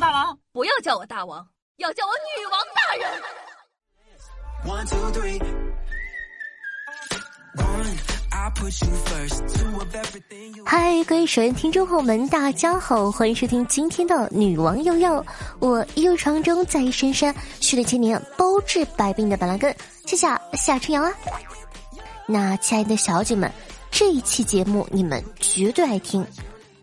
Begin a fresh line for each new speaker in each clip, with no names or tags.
大王，
不要叫我大王，要叫我女王大人。
嗨，各位手音听众朋友们，大家好，欢迎收听今天的女王又要我又床中在深山训练千年包治百病的板蓝根，谢谢夏春阳啊。那亲爱的小姐们，这一期节目你们绝对爱听，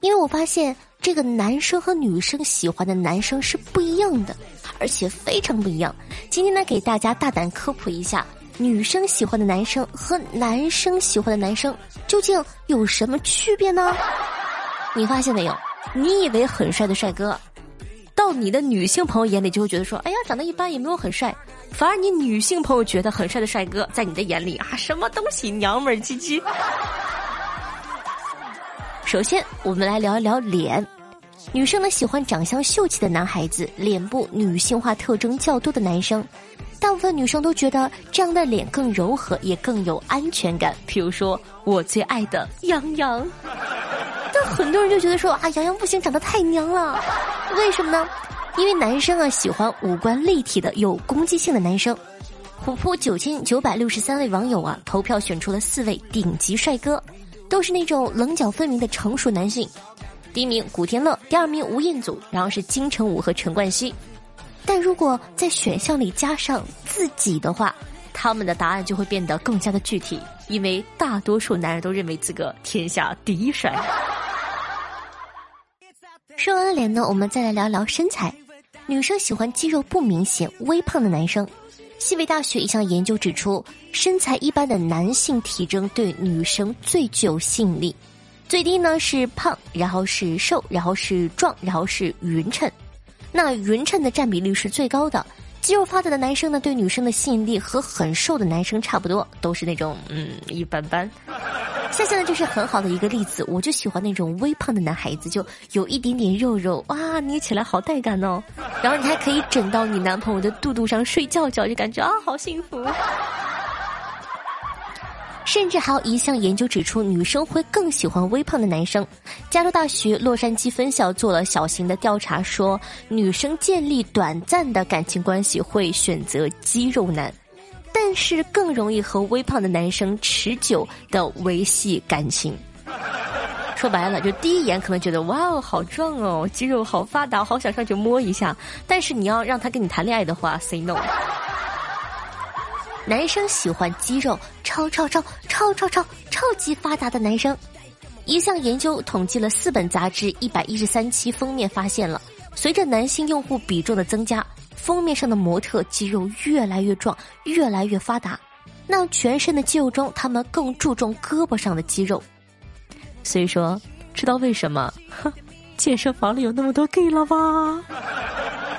因为我发现这个男生和女生喜欢的男生是不一样的，而且非常不一样。今天呢，给大家大胆科普一下。女生喜欢的男生和男生喜欢的男生究竟有什么区别呢？你发现没有？你以为很帅的帅哥，到你的女性朋友眼里就会觉得说：“哎呀，长得一般，也没有很帅。”反而你女性朋友觉得很帅的帅哥，在你的眼里啊，什么东西娘们儿唧唧。首先，我们来聊一聊脸。女生呢喜欢长相秀气的男孩子，脸部女性化特征较多的男生。大部分女生都觉得这样的脸更柔和，也更有安全感。比如说我最爱的杨洋，但很多人就觉得说啊，杨洋不行，长得太娘了。为什么呢？因为男生啊喜欢五官立体的、有攻击性的男生。虎扑九千九百六十三位网友啊投票选出了四位顶级帅哥，都是那种棱角分明的成熟男性。第一名古天乐，第二名吴彦祖，然后是金城武和陈冠希。但如果在选项里加上自己的话，他们的答案就会变得更加的具体，因为大多数男人都认为自个天下第一帅。说完了脸呢，我们再来聊聊身材。女生喜欢肌肉不明显、微胖的男生。西北大学一项研究指出，身材一般的男性体征对女生最具有吸引力。最低呢是胖，然后是瘦，然后是壮，然后是匀称。那匀称的占比率是最高的，肌肉发达的男生呢，对女生的吸引力和很瘦的男生差不多，都是那种嗯一般般。夏夏呢就是很好的一个例子，我就喜欢那种微胖的男孩子，就有一点点肉肉，哇，捏起来好带感哦。然后你还可以枕到你男朋友的肚肚上睡觉觉，就感觉啊好幸福。甚至还有一项研究指出，女生会更喜欢微胖的男生。加州大学洛杉矶分校做了小型的调查，说女生建立短暂的感情关系会选择肌肉男，但是更容易和微胖的男生持久的维系感情。说白了，就第一眼可能觉得哇哦好壮哦，肌肉好发达，好想上去摸一下。但是你要让他跟你谈恋爱的话，say no。男生喜欢肌肉超超超超超超超级发达的男生。一项研究统计了四本杂志一百一十三期封面，发现了随着男性用户比重的增加，封面上的模特肌肉越来越壮，越来越发达。那全身的肌肉中，他们更注重胳膊上的肌肉。所以说，知道为什么？健身房里有那么多 gay 了吧？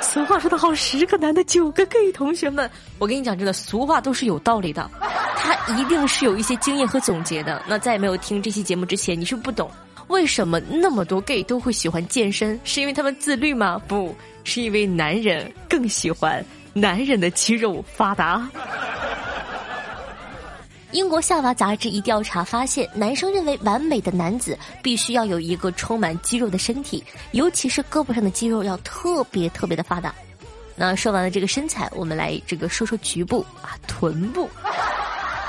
俗话说得好，十个男的九个 gay。同学们，我跟你讲，真的，俗话都是有道理的，他一定是有一些经验和总结的。那在没有听这期节目之前，你是不懂为什么那么多 gay 都会喜欢健身，是因为他们自律吗？不是因为男人更喜欢男人的肌肉发达。英国夏娃杂志一调查发现，男生认为完美的男子必须要有一个充满肌肉的身体，尤其是胳膊上的肌肉要特别特别的发达。那说完了这个身材，我们来这个说说局部啊，臀部。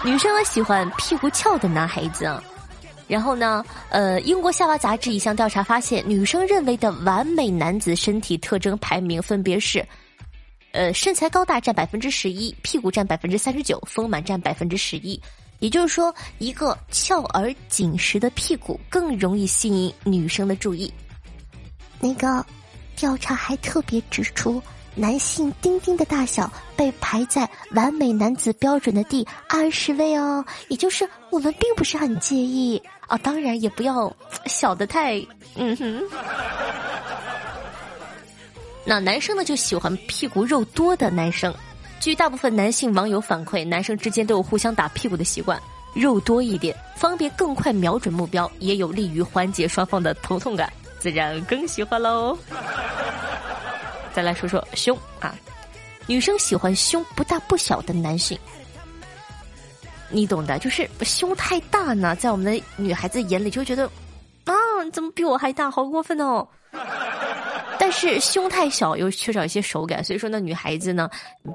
女生呢喜欢屁股翘的男孩子啊。然后呢，呃，英国夏娃杂志一项调查发现，女生认为的完美男子身体特征排名分别是：呃，身材高大占百分之十一，屁股占百分之三十九，丰满占百分之十一。也就是说，一个翘而紧实的屁股更容易吸引女生的注意。那个调查还特别指出，男性丁丁的大小被排在完美男子标准的第二十位哦。也就是我们并不是很介意啊，当然也不要 小的太嗯哼。那男生呢，就喜欢屁股肉多的男生。据大部分男性网友反馈，男生之间都有互相打屁股的习惯，肉多一点，方便更快瞄准目标，也有利于缓解双方的头痛感，自然更喜欢喽。再来说说胸啊，女生喜欢胸不大不小的男性，你懂的，就是胸太大呢，在我们的女孩子眼里就觉得，啊，怎么比我还大，好过分哦。是胸太小又缺少一些手感，所以说呢，女孩子呢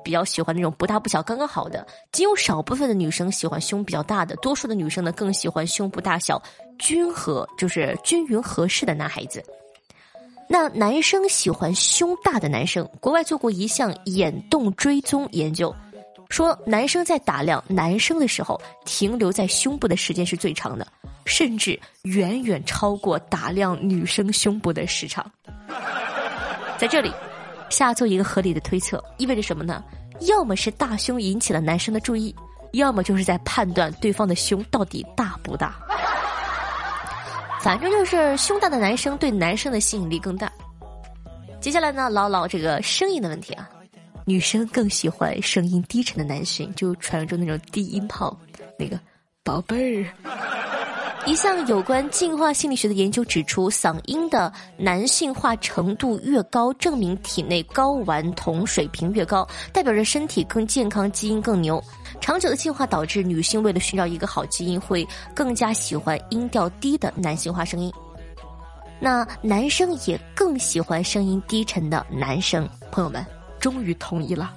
比较喜欢那种不大不小刚刚好的。仅有少部分的女生喜欢胸比较大的，多数的女生呢更喜欢胸部大小均和，就是均匀合适的男孩子。那男生喜欢胸大的男生，国外做过一项眼动追踪研究，说男生在打量男生的时候，停留在胸部的时间是最长的。甚至远远超过打量女生胸部的时长。在这里，下做一个合理的推测，意味着什么呢？要么是大胸引起了男生的注意，要么就是在判断对方的胸到底大不大。反正就是胸大的男生对男生的吸引力更大。接下来呢，唠唠这个声音的问题啊，女生更喜欢声音低沉的男性，就传说中那种低音炮，那个宝贝儿。一项有关进化心理学的研究指出，嗓音的男性化程度越高，证明体内睾丸酮水平越高，代表着身体更健康，基因更牛。长久的进化导致女性为了寻找一个好基因，会更加喜欢音调低的男性化声音。那男生也更喜欢声音低沉的男生。朋友们，终于同意了。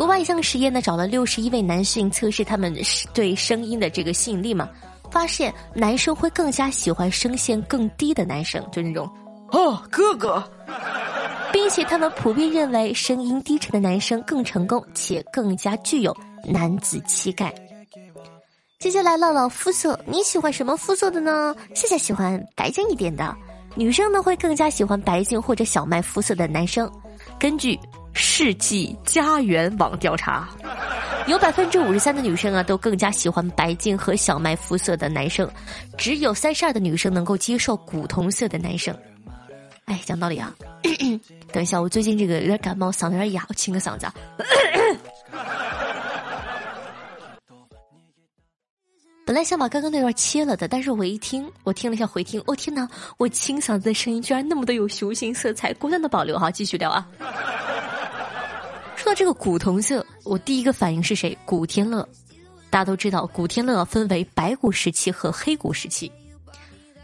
国外一项实验呢，找了六十一位男性测试他们对声音的这个吸引力嘛，发现男生会更加喜欢声线更低的男生，就那种哦哥哥，并且他们普遍认为声音低沉的男生更成功且更加具有男子气概。接下来唠唠肤色，你喜欢什么肤色的呢？夏夏喜欢白净一点的，女生呢会更加喜欢白净或者小麦肤色的男生，根据。世纪家园网调查，有百分之五十三的女生啊，都更加喜欢白净和小麦肤色的男生，只有三十二的女生能够接受古铜色的男生。哎，讲道理啊，等一下，我最近这个有点感冒，嗓子有点哑，我清个嗓子。本来想把刚刚那段切了的，但是我一听，我听了一下回听，哦天哪，我清嗓子的声音居然那么的有雄性色彩，果断的保留哈，继续聊啊。说到这个古铜色，我第一个反应是谁？古天乐。大家都知道，古天乐分为白骨时期和黑骨时期。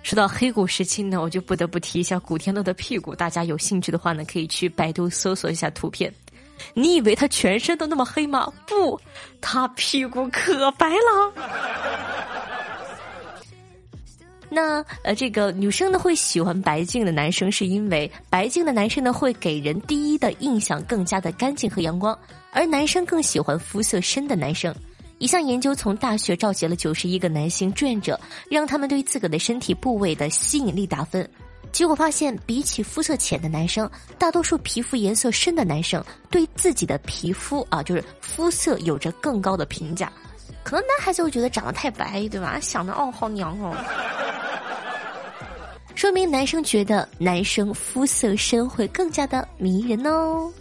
说到黑骨时期呢，我就不得不提一下古天乐的屁股。大家有兴趣的话呢，可以去百度搜索一下图片。你以为他全身都那么黑吗？不，他屁股可白了。那呃，这个女生呢会喜欢白净的男生，是因为白净的男生呢会给人第一的印象更加的干净和阳光，而男生更喜欢肤色深的男生。一项研究从大学召集了九十一个男性志愿者，让他们对自个的身体部位的吸引力打分，结果发现，比起肤色浅的男生，大多数皮肤颜色深的男生对自己的皮肤啊，就是肤色有着更高的评价。可能男孩子会觉得长得太白，对吧？想的哦，好娘哦。说明男生觉得男生肤色深会更加的迷人哦。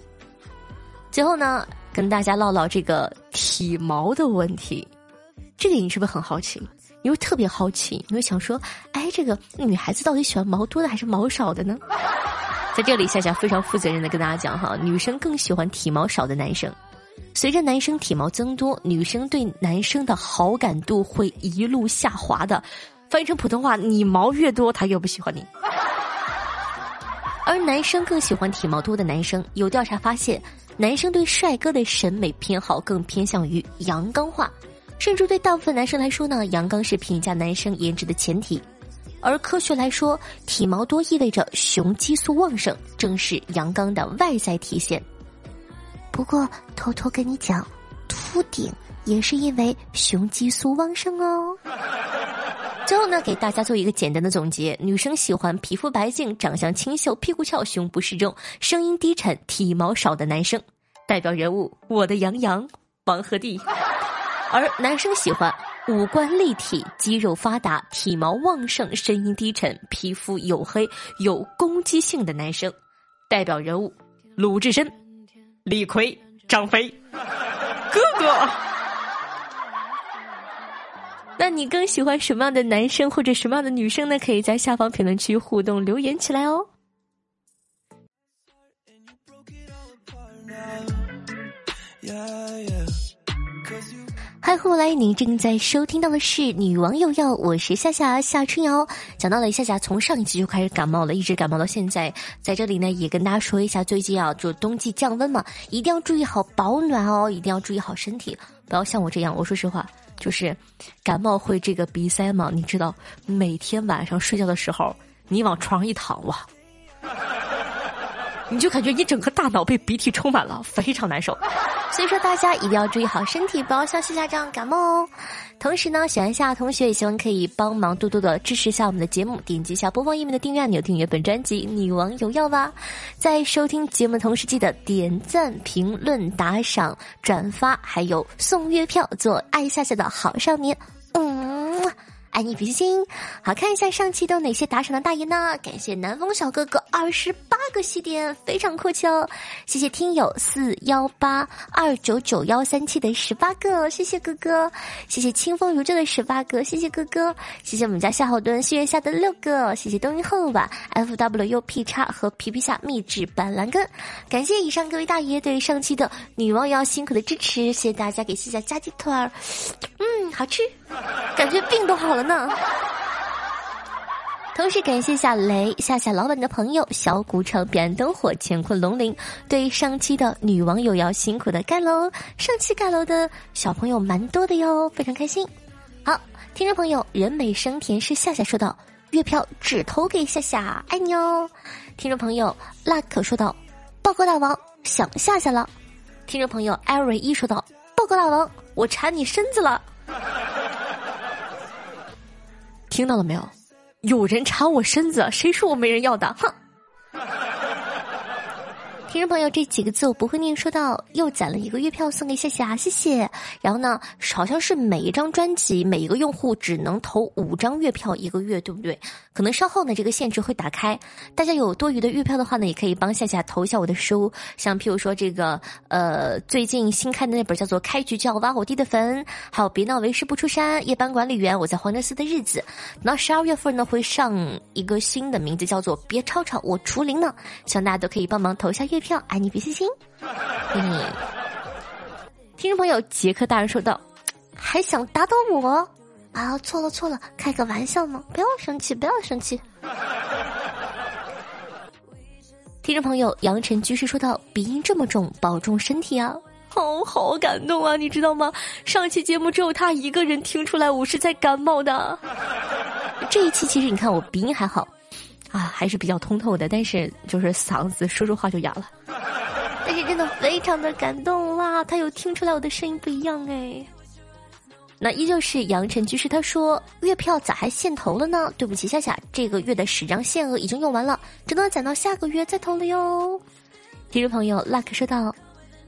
最后呢，跟大家唠唠这个体毛的问题。这个你是不是很好奇？你会特别好奇，你会想说，哎，这个女孩子到底喜欢毛多的还是毛少的呢？在这里，夏夏非常负责任的跟大家讲哈，女生更喜欢体毛少的男生。随着男生体毛增多，女生对男生的好感度会一路下滑的。翻译成普通话，你毛越多，他越不喜欢你。而男生更喜欢体毛多的男生。有调查发现，男生对帅哥的审美偏好更偏向于阳刚化，甚至对大部分男生来说呢，阳刚是评价男生颜值的前提。而科学来说，体毛多意味着雄激素旺盛，正是阳刚的外在体现。不过，偷偷跟你讲，秃顶也是因为雄激素旺盛哦。最后呢，给大家做一个简单的总结：女生喜欢皮肤白净、长相清秀、屁股翘、胸部适中、声音低沉、体毛少的男生。代表人物：我的杨洋、王鹤棣。而男生喜欢五官立体、肌肉发达、体毛旺盛、声音低沉、皮肤黝黑、有攻击性的男生。代表人物：鲁智深、李逵、张飞。哥哥。那你更喜欢什么样的男生或者什么样的女生呢？可以在下方评论区互动留言起来哦。嗨，欢迎来！您正在收听到的是《女王又要》，我是夏夏夏春瑶。讲到了夏夏从上一期就开始感冒了，一直感冒到现在。在这里呢，也跟大家说一下，最近啊，就冬季降温嘛，一定要注意好保暖哦，一定要注意好身体，不要像我这样。我说实话，就是感冒会这个鼻塞嘛，你知道，每天晚上睡觉的时候，你往床上一躺，哇！你就感觉你整个大脑被鼻涕充满了，非常难受。所以说大家一定要注意好身体，不要像夏夏这样感冒哦。同时呢，喜欢夏同学也希望可以帮忙多多的支持一下我们的节目，点击一下播放页面的订阅按钮，订阅本专辑《女王有药》吧。在收听节目的同时，记得点赞、评论、打赏、转发，还有送月票，做爱夏夏的好少年。嗯。爱你比心心，好看一下上期都哪些打赏的大爷呢？感谢南风小哥哥二十八个西点，非常客气哦。谢谢听友四幺八二九九幺三七的十八个，谢谢哥哥。谢谢清风如旧的十八个，谢谢哥哥。谢谢我们家夏侯惇心愿下的六个，谢谢冬阴后吧 F W U P 叉和皮皮虾秘制板蓝根。感谢以上各位大爷对上期的女王要辛苦的支持，谢谢大家给西夏加鸡腿儿，嗯，好吃，感觉病都好了。呢。同时感谢下雷夏夏老板的朋友小古城彼岸灯火乾坤龙鳞对上期的女网友要辛苦的盖楼，上期盖楼的小朋友蛮多的哟，非常开心。好，听众朋友人美声甜是夏夏说道，月票只投给夏夏，爱你哦。听众朋友 luck 说道，报告大王想夏夏了。听众朋友艾瑞一说道，报告大王我馋你身子了。听到了没有？有人查我身子，谁说我没人要的？哼！听众朋友，这几个字我不会念。说到又攒了一个月票送给夏夏，谢谢。然后呢，好像是每一张专辑每一个用户只能投五张月票一个月，对不对？可能稍后呢这个限制会打开。大家有多余的月票的话呢，也可以帮夏夏投一下我的书，像譬如说这个呃最近新开的那本叫做《开局就要挖我弟的坟》，还有《别闹为师不出山》，夜班管理员我在黄德寺的日子。那十二月份呢会上一个新的名字叫做《别吵吵我除灵呢》，希望大家都可以帮忙投一下月。票爱你比心心，嗯，听众朋友杰克大人说道：“还想打倒我啊？错了错了，开个玩笑嘛，不要生气，不要生气。”听众朋友杨晨居士说道：“鼻音这么重，保重身体啊！”好，好感动啊，你知道吗？上期节目只有他一个人听出来我是在感冒的，这一期其实你看我鼻音还好。啊，还是比较通透的，但是就是嗓子说说话就哑了。但是真的非常的感动哇，他有听出来我的声音不一样哎。那依旧是杨晨居士，他说月票咋还限投了呢？对不起夏夏，这个月的十张限额已经用完了，只能攒到下个月再投了哟。听众朋友 luck 说道，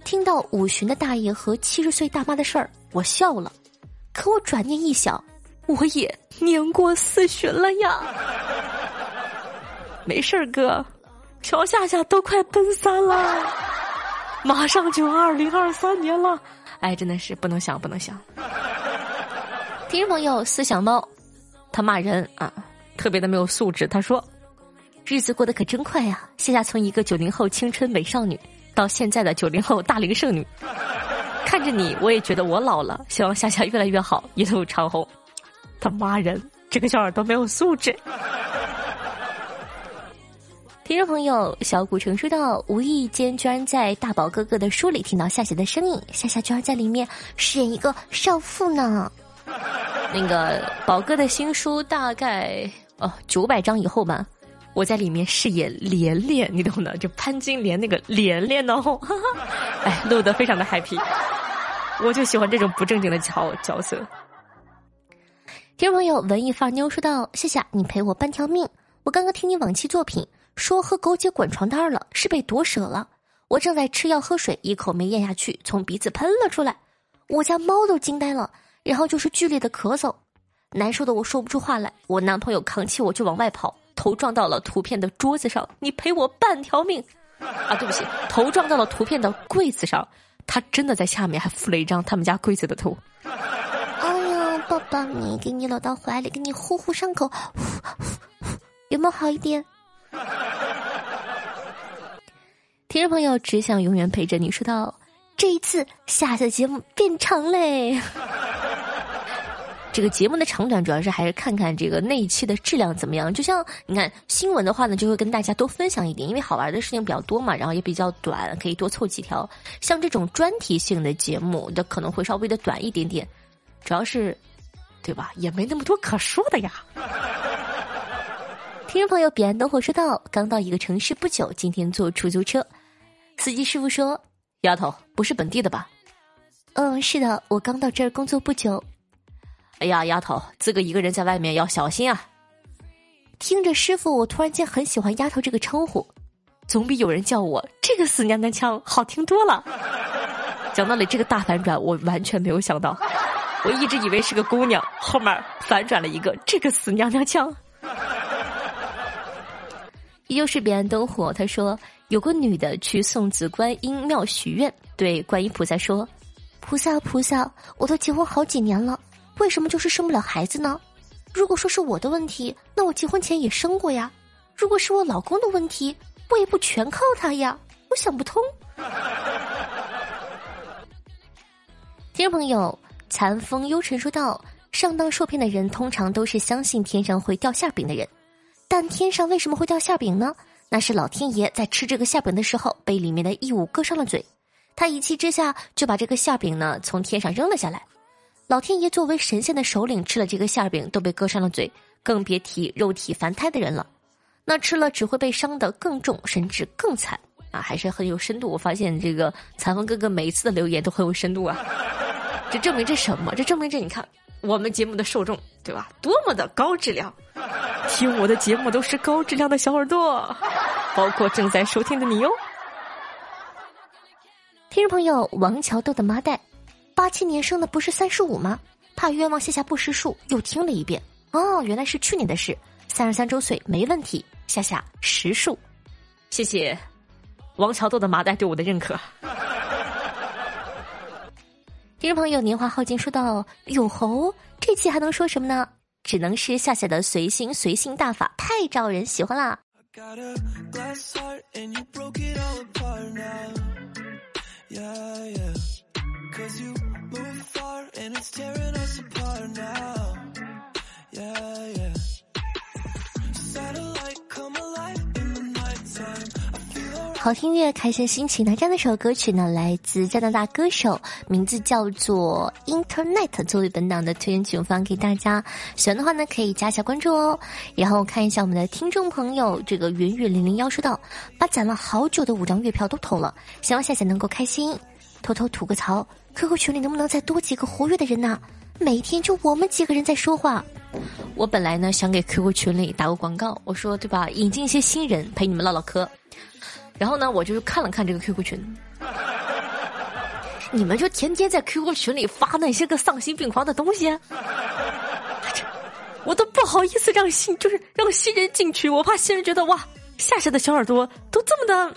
听到五旬的大爷和七十岁大妈的事儿，我笑了，可我转念一想，我也年过四旬了呀。没事儿，哥，乔夏夏都快奔三了，马上就二零二三年了，哎，真的是不能想，不能想。听众朋友思想猫，他骂人啊，特别的没有素质。他说：“日子过得可真快呀，夏夏从一个九零后青春美少女，到现在的九零后大龄剩女，看着你，我也觉得我老了。希望夏夏越来越好，一路长虹。”他骂人，这个小耳朵没有素质。听众朋友，小古城说道：“无意间居然在大宝哥哥的书里听到夏夏的声音，夏夏居然在里面饰演一个少妇呢。那个宝哥的新书大概哦九百章以后吧，我在里面饰演莲莲，你懂的，就潘金莲那个莲莲哦。哎，录得非常的 happy，我就喜欢这种不正经的角角色。听众朋友，文艺范妞说道：“夏夏，你赔我半条命，我刚刚听你往期作品。”说喝枸杞滚床单了，是被夺舍了。我正在吃药喝水，一口没咽下去，从鼻子喷了出来。我家猫都惊呆了，然后就是剧烈的咳嗽，难受的我说不出话来。我男朋友扛起我就往外跑，头撞到了图片的桌子上。你赔我半条命啊！对不起，头撞到了图片的柜子上，他真的在下面还附了一张他们家柜子的图。哎呀，抱抱，你给你搂到怀里，给你呼呼伤口，有没有好一点？听众朋友，只想永远陪着你。说到这一次，下次节目变长嘞。这个节目的长短主要是还是看看这个那一期的质量怎么样。就像你看新闻的话呢，就会跟大家多分享一点，因为好玩的事情比较多嘛，然后也比较短，可以多凑几条。像这种专题性的节目的可能会稍微的短一点点，主要是，对吧？也没那么多可说的呀。听众朋友，彼岸灯火说道：“刚到一个城市不久，今天坐出租车，司机师傅说：‘丫头，不是本地的吧？’嗯，是的，我刚到这儿工作不久。哎呀，丫头，自个一个人在外面要小心啊！听着师傅，我突然间很喜欢‘丫头’这个称呼，总比有人叫我这个死娘娘腔好听多了。讲道理，这个大反转我完全没有想到，我一直以为是个姑娘，后面反转了一个这个死娘娘腔。”又是彼岸灯火。他说，有个女的去送子观音庙许愿，对观音菩萨说：“菩萨菩萨，我都结婚好几年了，为什么就是生不了孩子呢？如果说是我的问题，那我结婚前也生过呀。如果是我老公的问题，我也不全靠他呀。我想不通。”听众朋友，残风幽沉说道：“上当受骗的人通常都是相信天上会掉馅饼的人。”但天上为什么会掉馅饼呢？那是老天爷在吃这个馅饼的时候被里面的异物割伤了嘴，他一气之下就把这个馅饼呢从天上扔了下来。老天爷作为神仙的首领吃了这个馅饼都被割伤了嘴，更别提肉体凡胎的人了。那吃了只会被伤得更重，甚至更惨啊！还是很有深度。我发现这个残风哥哥每一次的留言都很有深度啊！这证明这什么？这证明这你看我们节目的受众对吧？多么的高质量！听我的节目都是高质量的小耳朵，包括正在收听的你哟。听众朋友，王桥豆的麻袋，八七年生的不是三十五吗？怕冤枉，下下不识数，又听了一遍。哦，原来是去年的事，三十三周岁没问题，下下实数。谢谢王桥豆的麻袋对我的认可。听众朋友，年华耗尽，说到有猴，这期还能说什么呢？只能是夏夏的随心随性大法太招人喜欢啦。好听乐，开心心情。那这样的首歌曲呢，来自加拿大歌手，名字叫做 Internet，作为本档的推荐曲放给大家。喜欢的话呢，可以加一下关注哦。然后看一下我们的听众朋友，这个云雨零零幺说道：把攒了好久的五张月票都投了，希望夏夏能够开心。偷偷吐个槽，QQ 群里能不能再多几个活跃的人呢？每天就我们几个人在说话。我本来呢想给 QQ 群里打个广告，我说对吧，引进一些新人陪你们唠唠嗑。然后呢，我就看了看这个 QQ 群，你们就天天在 QQ 群里发那些个丧心病狂的东西，我都不好意思让新就是让新人进去，我怕新人觉得哇，夏夏的小耳朵都这么的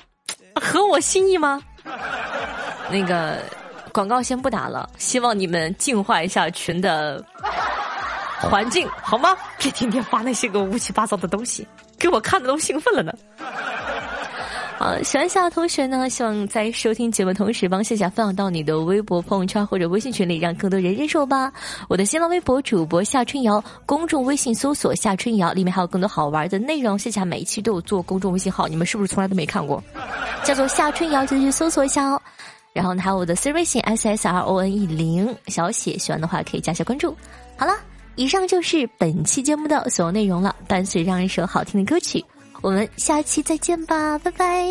合我心意吗？那个广告先不打了，希望你们净化一下群的环境好吗？别天天发那些个乌七八糟的东西，给我看的都兴奋了呢。好，喜欢夏的同学呢，希望在收听节目同时，帮夏夏分享到你的微博、朋友圈或者微信群里，让更多人认识我吧。我的新浪微博主播夏春瑶，公众微信搜索夏春瑶，里面还有更多好玩的内容。夏夏每一期都有做公众微信号，你们是不是从来都没看过？叫做夏春瑶，就去搜索一下哦。然后呢，还有我的私微信 s s r o n e 零小写，喜欢的话可以加一下关注。好了，以上就是本期节目的所有内容了。伴随让一首好听的歌曲。我们下期再见吧，拜拜。